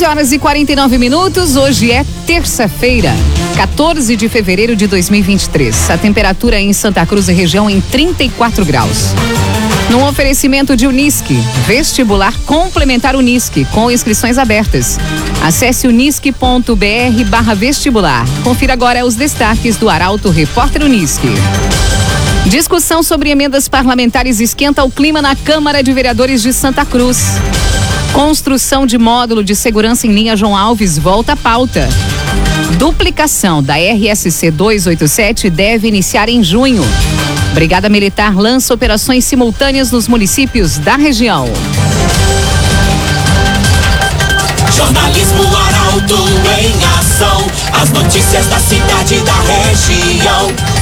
11 horas e 49 minutos. Hoje é terça-feira, 14 de fevereiro de 2023. A temperatura em Santa Cruz e região em 34 graus. No oferecimento de Unisque, vestibular complementar Unisque, com inscrições abertas. Acesse unisque.br barra vestibular. Confira agora os destaques do Arauto Repórter Unisque. Discussão sobre emendas parlamentares esquenta o clima na Câmara de Vereadores de Santa Cruz. Construção de módulo de segurança em linha João Alves volta à pauta. Duplicação da RSC 287 deve iniciar em junho. Brigada Militar lança operações simultâneas nos municípios da região. Jornalismo Arauto em ação. As notícias da cidade e da região.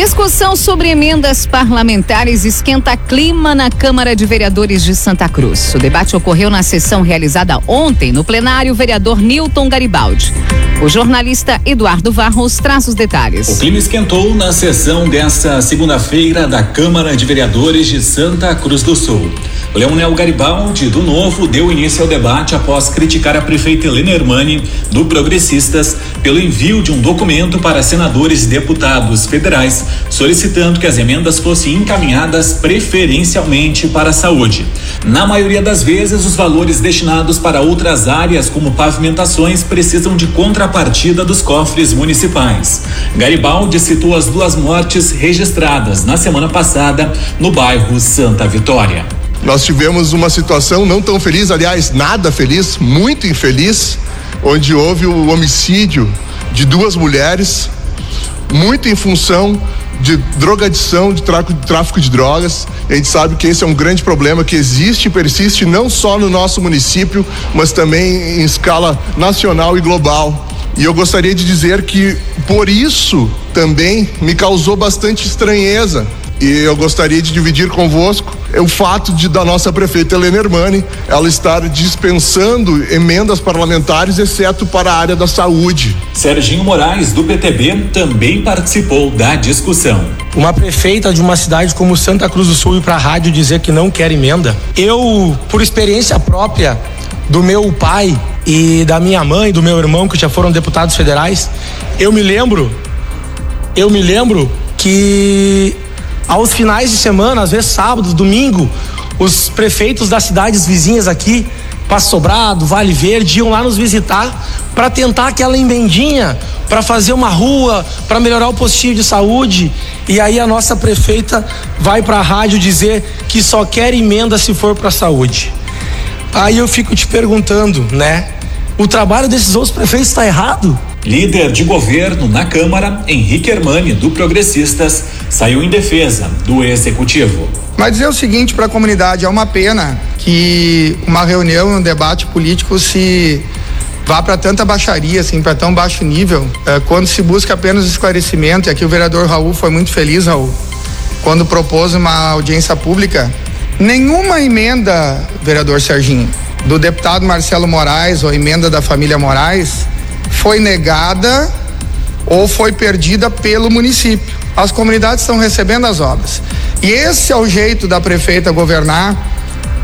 Discussão sobre emendas parlamentares esquenta clima na Câmara de Vereadores de Santa Cruz. O debate ocorreu na sessão realizada ontem no plenário vereador Newton Garibaldi. O jornalista Eduardo Varros traz os detalhes. O clima esquentou na sessão desta segunda-feira da Câmara de Vereadores de Santa Cruz do Sul. Leonel Garibaldi, do Novo, deu início ao debate após criticar a prefeita Helena Hermani, do Progressistas, pelo envio de um documento para senadores e deputados federais solicitando que as emendas fossem encaminhadas preferencialmente para a saúde. Na maioria das vezes, os valores destinados para outras áreas, como pavimentações, precisam de contrapartida dos cofres municipais. Garibaldi citou as duas mortes registradas na semana passada no bairro Santa Vitória. Nós tivemos uma situação não tão feliz, aliás, nada feliz, muito infeliz, onde houve o homicídio de duas mulheres, muito em função de drogadição, de tráfico de drogas. A gente sabe que esse é um grande problema que existe e persiste não só no nosso município, mas também em escala nacional e global. E eu gostaria de dizer que por isso também me causou bastante estranheza e eu gostaria de dividir convosco é o fato de da nossa prefeita Helena Hermani ela estar dispensando emendas parlamentares, exceto para a área da saúde. Serginho Moraes, do PTB, também participou da discussão. Uma prefeita de uma cidade como Santa Cruz do Sul ir para a rádio dizer que não quer emenda. Eu, por experiência própria do meu pai e da minha mãe, do meu irmão, que já foram deputados federais, eu me lembro, eu me lembro que aos finais de semana, às vezes sábado, domingo, os prefeitos das cidades vizinhas aqui, Passo Sobrado, Vale Verde, iam lá nos visitar para tentar aquela emendinha, para fazer uma rua, para melhorar o postinho de saúde. E aí a nossa prefeita vai para a rádio dizer que só quer emenda se for para a saúde. Aí eu fico te perguntando, né? O trabalho desses outros prefeitos está errado? Líder de governo na Câmara, Henrique Hermani, do Progressistas, saiu em defesa do executivo. Mas dizer o seguinte para a comunidade: é uma pena que uma reunião, um debate político se vá para tanta baixaria, assim, para tão baixo nível, é, quando se busca apenas esclarecimento. E aqui o vereador Raul foi muito feliz, Raul, quando propôs uma audiência pública. Nenhuma emenda, vereador Serginho, do deputado Marcelo Moraes ou emenda da família Moraes foi negada ou foi perdida pelo município. As comunidades estão recebendo as obras. E esse é o jeito da prefeita governar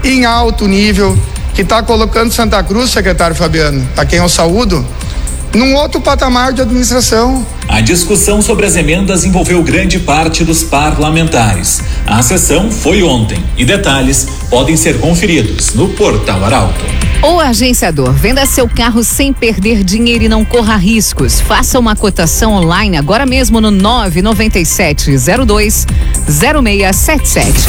em alto nível, que está colocando Santa Cruz, secretário Fabiano, a quem eu saúdo, num outro patamar de administração. A discussão sobre as emendas envolveu grande parte dos parlamentares. A sessão foi ontem e detalhes podem ser conferidos no Portal Arauto. O agenciador, venda seu carro sem perder dinheiro e não corra riscos. Faça uma cotação online agora mesmo no 99702 0677.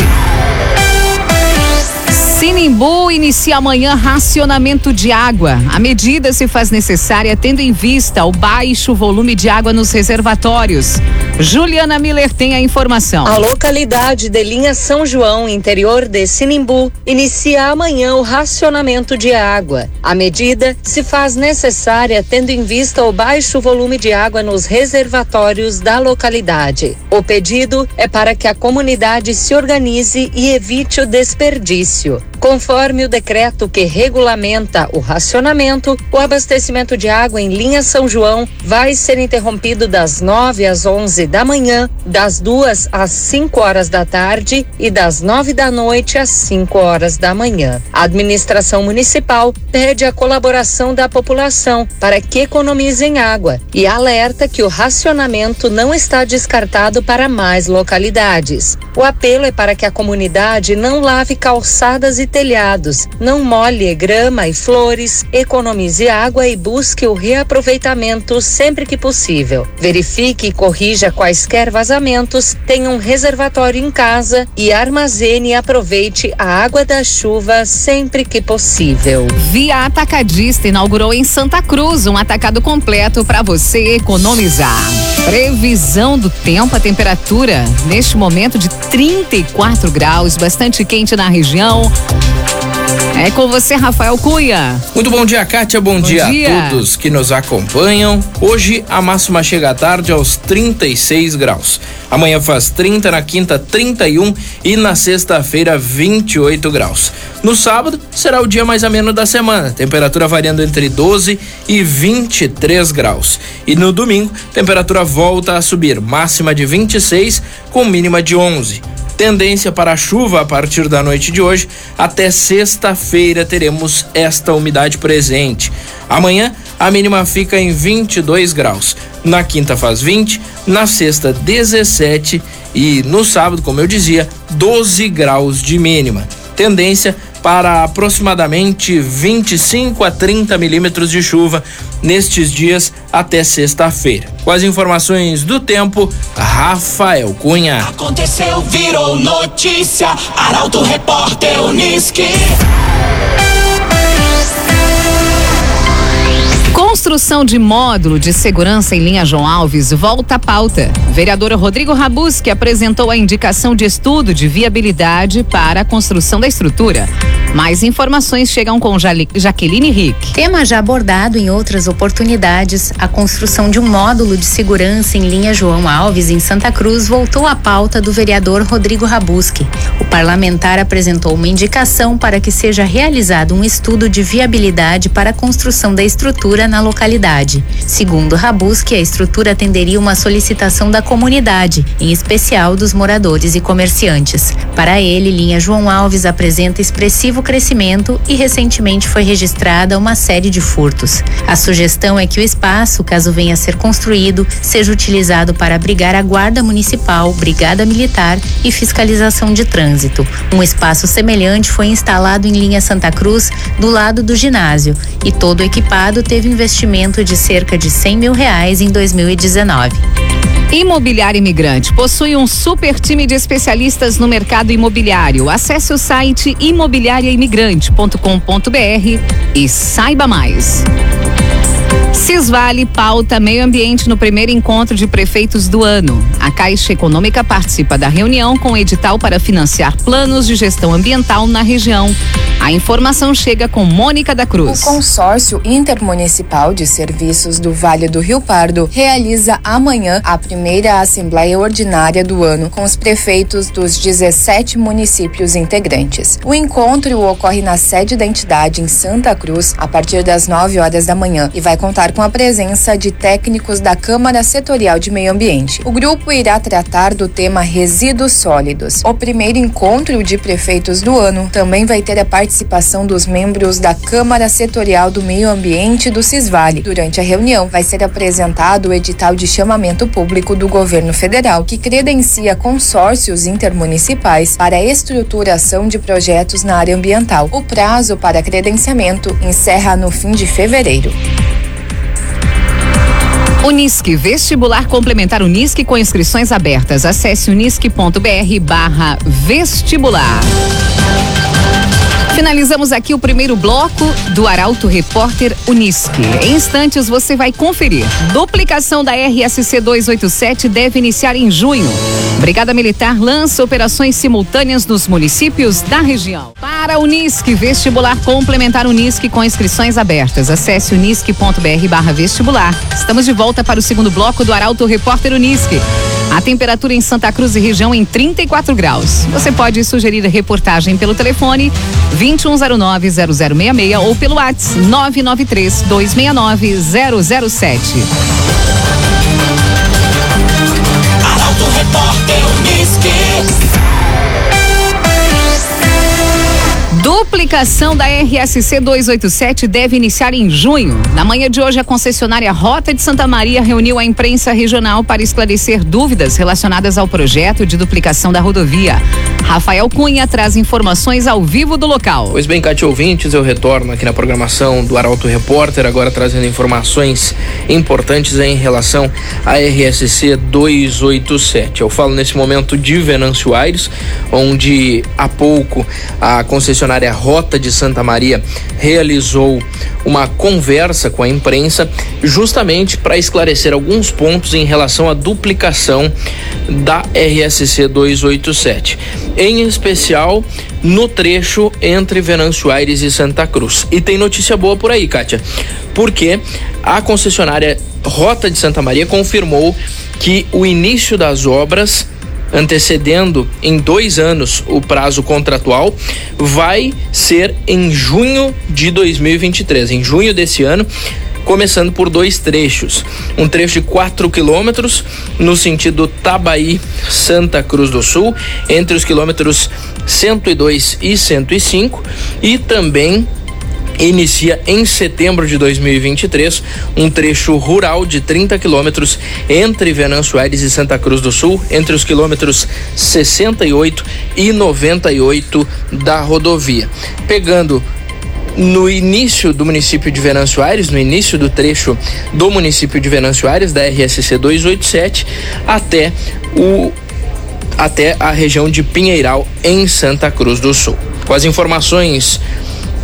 Sinimbu inicia amanhã racionamento de água. A medida se faz necessária tendo em vista o baixo volume de água nos reservatórios. Juliana Miller tem a informação. A localidade de Linha São João, interior de Sinimbu, inicia amanhã o racionamento de água. A medida se faz necessária tendo em vista o baixo volume de água nos reservatórios da localidade. O pedido é para que a comunidade se organize e evite o desperdício. Conforme o decreto que regulamenta o racionamento, o abastecimento de água em linha São João vai ser interrompido das 9 às 11 da manhã, das 2 às 5 horas da tarde e das 9 da noite às 5 horas da manhã. A administração municipal pede a colaboração da população para que economizem água e alerta que o racionamento não está descartado para mais localidades. O apelo é para que a comunidade não lave calçadas e telhados, não molhe grama e flores, economize água e busque o reaproveitamento sempre que possível. Verifique e corrija quaisquer vazamentos, tenha um reservatório em casa e armazene e aproveite a água da chuva sempre que possível. Via Atacadista inaugurou em Santa Cruz um atacado completo para você economizar. Previsão do tempo, a temperatura neste momento de 34 graus, bastante quente na região. É com você, Rafael Cunha. Muito bom dia, Kátia. Bom, bom dia, dia, a todos que nos acompanham. Hoje a máxima chega à tarde aos 36 graus. Amanhã faz 30, na quinta 31 e na sexta-feira 28 graus. No sábado será o dia mais ameno da semana, temperatura variando entre 12 e 23 graus. E no domingo, temperatura volta a subir, máxima de 26 com mínima de 11. Tendência para chuva a partir da noite de hoje. Até sexta-feira teremos esta umidade presente. Amanhã a mínima fica em 22 graus. Na quinta faz 20, na sexta 17 e no sábado, como eu dizia, 12 graus de mínima. Tendência para aproximadamente 25 a 30 milímetros de chuva nestes dias até sexta-feira. Com as informações do tempo, Rafael Cunha. Aconteceu, virou notícia. Arauto Repórter Uniski. Construção de módulo de segurança em linha João Alves volta à pauta. Vereador Rodrigo Rabusque apresentou a indicação de estudo de viabilidade para a construção da estrutura. Mais informações chegam com Jaqueline Rick. Tema já abordado em outras oportunidades, a construção de um módulo de segurança em linha João Alves, em Santa Cruz, voltou à pauta do vereador Rodrigo Rabusque. O parlamentar apresentou uma indicação para que seja realizado um estudo de viabilidade para a construção da estrutura na localidade. Segundo Rabusque, a estrutura atenderia uma solicitação da comunidade, em especial dos moradores e comerciantes. Para ele, linha João Alves apresenta expressivo crescimento e recentemente foi registrada uma série de furtos. A sugestão é que o espaço, caso venha a ser construído, seja utilizado para abrigar a Guarda Municipal, Brigada Militar e fiscalização de trânsito. Um espaço semelhante foi instalado em linha Santa Cruz, do lado do ginásio, e todo equipado teve investimento de cerca de 100 mil reais em 2019. Imobiliário Imigrante possui um super time de especialistas no mercado imobiliário. Acesse o site imobiliariaimigrante.com.br e saiba mais. Cisvale pauta meio ambiente no primeiro encontro de prefeitos do ano. A Caixa Econômica participa da reunião com edital para financiar planos de gestão ambiental na região. A informação chega com Mônica da Cruz. O consórcio intermunicipal de serviços do Vale do Rio Pardo realiza amanhã a primeira assembleia ordinária do ano com os prefeitos dos 17 municípios integrantes. O encontro ocorre na sede da entidade em Santa Cruz a partir das 9 horas da manhã e vai contar com a presença de técnicos da Câmara Setorial de Meio Ambiente. O grupo irá tratar do tema resíduos sólidos. O primeiro encontro de prefeitos do ano também vai ter a participação dos membros da Câmara Setorial do Meio Ambiente do Cisvale. Durante a reunião, vai ser apresentado o edital de chamamento público do governo federal, que credencia consórcios intermunicipais para a estruturação de projetos na área ambiental. O prazo para credenciamento encerra no fim de fevereiro. Unisque, vestibular complementar Unisque com inscrições abertas. Acesse unisque.br barra vestibular. Finalizamos aqui o primeiro bloco do Arauto Repórter Unisque. Em instantes você vai conferir. Duplicação da RSC 287 deve iniciar em junho. Brigada Militar lança operações simultâneas nos municípios da região. Para Unisque, vestibular complementar Unisque com inscrições abertas. Acesse unisque.br barra vestibular. Estamos de volta para o segundo bloco do Arauto Repórter Unisque. A temperatura em Santa Cruz e região em 34 graus. Você pode sugerir a reportagem pelo telefone 2109-0066 ou pelo WhatsApp 993-269-007. Arauto Repórter Unisque. Duplicação da RSC 287 deve iniciar em junho. Na manhã de hoje, a concessionária Rota de Santa Maria reuniu a imprensa regional para esclarecer dúvidas relacionadas ao projeto de duplicação da rodovia. Rafael Cunha traz informações ao vivo do local. Pois bem, Cátia ouvintes, eu retorno aqui na programação do Arauto Repórter, agora trazendo informações importantes em relação à RSC 287. Eu falo nesse momento de Venâncio Aires, onde há pouco a concessionária Rota de Santa Maria realizou uma conversa com a imprensa justamente para esclarecer alguns pontos em relação à duplicação da RSC 287, em especial no trecho entre Venâncio Aires e Santa Cruz. E tem notícia boa por aí, Kátia, porque a concessionária Rota de Santa Maria confirmou que o início das obras antecedendo em dois anos o prazo contratual, vai ser em junho de 2023. Em junho desse ano, começando por dois trechos. Um trecho de 4 quilômetros no sentido Tabaí, Santa Cruz do Sul, entre os quilômetros 102 e 105, e também inicia em setembro de 2023 um trecho rural de 30 quilômetros entre Venâncio Aires e Santa Cruz do Sul, entre os quilômetros 68 e 98 da rodovia. Pegando no início do município de Venâncio Aires, no início do trecho do município de Venâncio Aires, da RSC 287, até o até a região de Pinheiral, em Santa Cruz do Sul. Com as informações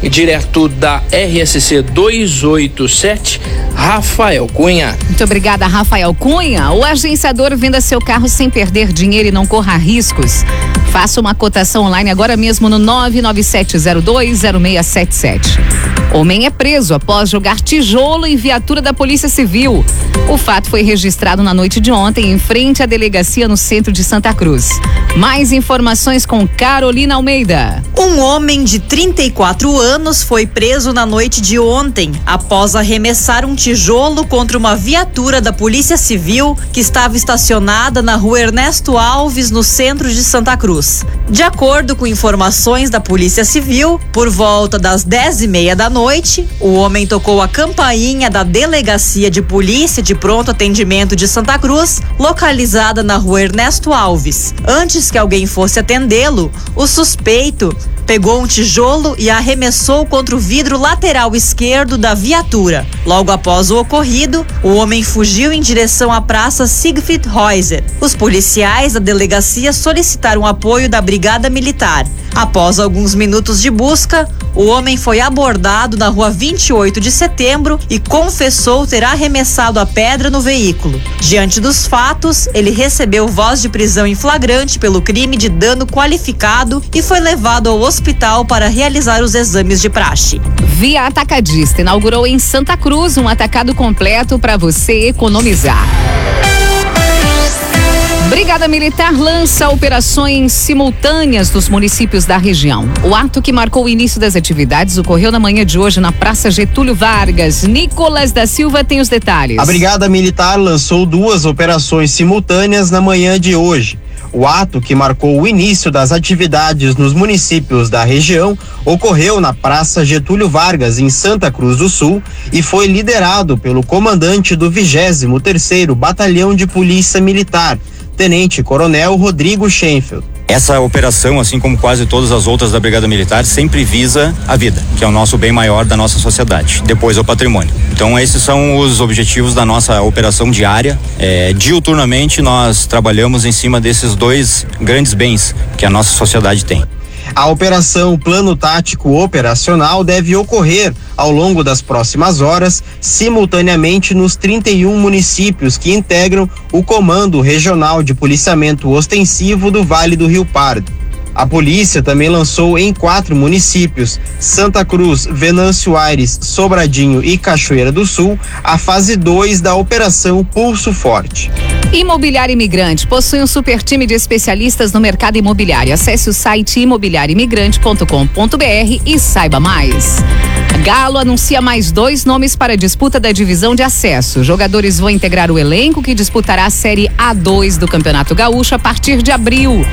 direto da RSC 287, Rafael Cunha. Muito obrigada, Rafael Cunha. O agenciador venda seu carro sem perder dinheiro e não corra riscos. Faça uma cotação online agora mesmo no 997020677. Homem é preso após jogar tijolo em viatura da Polícia Civil. O fato foi registrado na noite de ontem em frente à delegacia no centro de Santa Cruz. Mais informações com Carolina Almeida. Um homem de 34 anos foi preso na noite de ontem após arremessar um tijolo contra uma viatura da Polícia Civil que estava estacionada na rua Ernesto Alves, no centro de Santa Cruz. De acordo com informações da Polícia Civil, por volta das 10 e meia da noite, o homem tocou a campainha da Delegacia de Polícia de Pronto Atendimento de Santa Cruz, localizada na rua Ernesto Alves. Antes que alguém fosse atendê-lo, o suspeito pegou um tijolo e arremessou contra o vidro lateral esquerdo da viatura. Logo após o ocorrido, o homem fugiu em direção à praça Siegfried Reuser. Os policiais da delegacia solicitaram apoio da Brigada Militar. Após alguns minutos de busca, o homem foi abordado na rua 28 de setembro e confessou ter arremessado a pedra no veículo. Diante dos fatos, ele recebeu voz de prisão em flagrante pelo crime de dano qualificado e foi levado ao hospital para realizar os exames de praxe. Via Atacadista inaugurou em Santa Cruz um atacado completo para você economizar. Brigada Militar lança operações simultâneas nos municípios da região. O ato que marcou o início das atividades ocorreu na manhã de hoje na Praça Getúlio Vargas. Nicolas da Silva tem os detalhes. A Brigada Militar lançou duas operações simultâneas na manhã de hoje. O ato, que marcou o início das atividades nos municípios da região, ocorreu na Praça Getúlio Vargas, em Santa Cruz do Sul, e foi liderado pelo comandante do 23º Batalhão de Polícia Militar, Tenente Coronel Rodrigo Schenfeld. Essa operação, assim como quase todas as outras da Brigada Militar, sempre visa a vida, que é o nosso bem maior da nossa sociedade. Depois é o patrimônio. Então, esses são os objetivos da nossa operação diária. É, diuturnamente, nós trabalhamos em cima desses dois grandes bens que a nossa sociedade tem. A operação Plano Tático Operacional deve ocorrer ao longo das próximas horas, simultaneamente nos 31 municípios que integram o Comando Regional de Policiamento Ostensivo do Vale do Rio Pardo. A polícia também lançou em quatro municípios, Santa Cruz, Venâncio Aires, Sobradinho e Cachoeira do Sul, a fase 2 da Operação Pulso Forte. Imobiliário Imigrante possui um super time de especialistas no mercado imobiliário. Acesse o site imobiliarioimigrante.com.br e saiba mais. Galo anuncia mais dois nomes para a disputa da divisão de acesso. Jogadores vão integrar o elenco que disputará a Série A2 do Campeonato Gaúcho a partir de abril.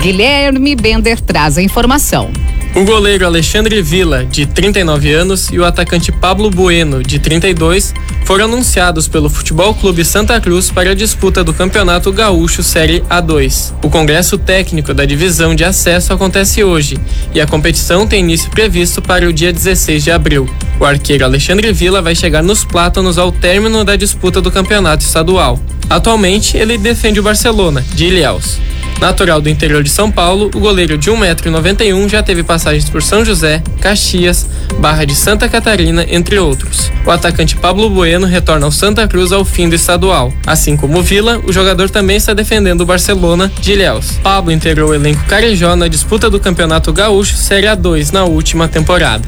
Guilherme Bender traz a informação. O goleiro Alexandre Villa, de 39 anos, e o atacante Pablo Bueno, de 32, foram anunciados pelo Futebol Clube Santa Cruz para a disputa do Campeonato Gaúcho Série A2. O congresso técnico da divisão de acesso acontece hoje e a competição tem início previsto para o dia 16 de abril. O arqueiro Alexandre Villa vai chegar nos plátanos ao término da disputa do campeonato estadual. Atualmente, ele defende o Barcelona, de Ilhéus. Natural do interior de São Paulo, o goleiro de 1,91m já teve passagens por São José, Caxias, Barra de Santa Catarina, entre outros. O atacante Pablo Bueno retorna ao Santa Cruz ao fim do estadual. Assim como o Vila, o jogador também está defendendo o Barcelona de Ilhéus. Pablo integrou o elenco carejó na disputa do Campeonato Gaúcho Série A2 na última temporada.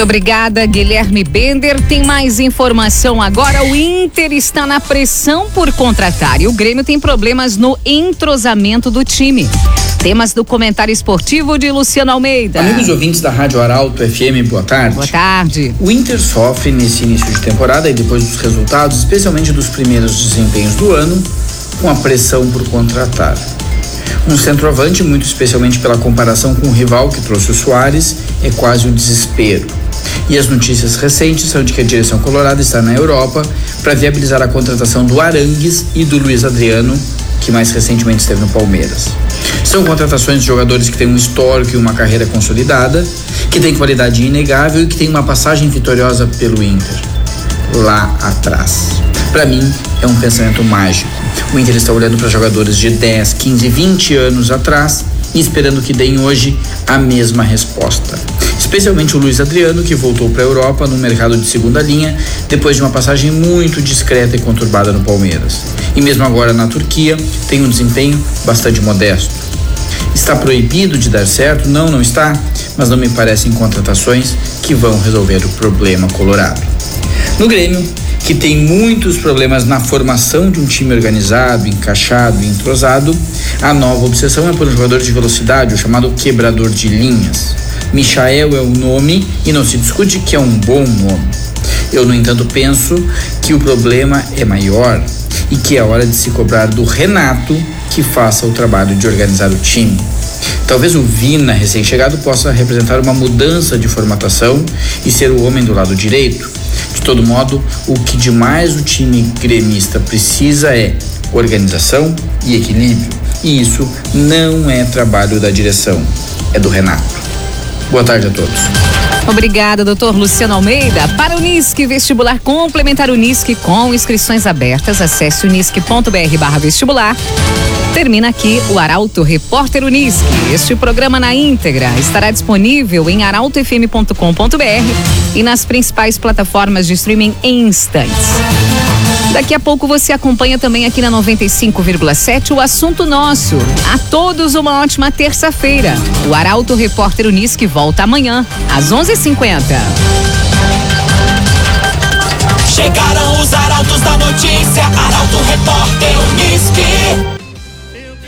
Muito obrigada, Guilherme Bender. Tem mais informação agora. O Inter está na pressão por contratar e o Grêmio tem problemas no entrosamento do time. Temas do comentário esportivo de Luciano Almeida. Amigos ouvintes da Rádio Arauto FM, boa tarde. Boa tarde. O Inter sofre nesse início de temporada e depois dos resultados, especialmente dos primeiros desempenhos do ano, com a pressão por contratar. Um centroavante, muito especialmente pela comparação com o rival que trouxe o Soares, é quase um desespero. E as notícias recentes são de que a direção colorada está na Europa para viabilizar a contratação do Arangues e do Luiz Adriano, que mais recentemente esteve no Palmeiras. São contratações de jogadores que têm um histórico e uma carreira consolidada, que têm qualidade inegável e que têm uma passagem vitoriosa pelo Inter. Lá atrás. Para mim, é um pensamento mágico. O Inter está olhando para jogadores de 10, 15, 20 anos atrás e esperando que deem hoje a mesma resposta especialmente o Luiz Adriano, que voltou para a Europa no mercado de segunda linha depois de uma passagem muito discreta e conturbada no Palmeiras. E mesmo agora na Turquia, tem um desempenho bastante modesto. Está proibido de dar certo? Não, não está, mas não me parecem contratações que vão resolver o problema colorado. No Grêmio, que tem muitos problemas na formação de um time organizado, encaixado entrosado, a nova obsessão é por um jogador de velocidade, o chamado quebrador de linhas. Michael é o nome e não se discute que é um bom nome. Eu, no entanto, penso que o problema é maior e que é hora de se cobrar do Renato que faça o trabalho de organizar o time. Talvez o Vina, recém-chegado, possa representar uma mudança de formatação e ser o homem do lado direito. De todo modo, o que demais o time gremista precisa é organização e equilíbrio. E isso não é trabalho da direção, é do Renato. Boa tarde a todos. Obrigada, doutor Luciano Almeida. Para o Unisque, vestibular complementar Unisque com inscrições abertas, acesse unisque.br barra vestibular. Termina aqui o Arauto Repórter Unisque. Este programa na íntegra estará disponível em arautofm.com.br e nas principais plataformas de streaming em instantes. Daqui a pouco você acompanha também aqui na 95,7 o assunto nosso. A todos uma ótima terça-feira. O Arauto Repórter Unisque volta amanhã às 11:50. Chegaram os arautos da notícia, Arauto Repórter Unisque.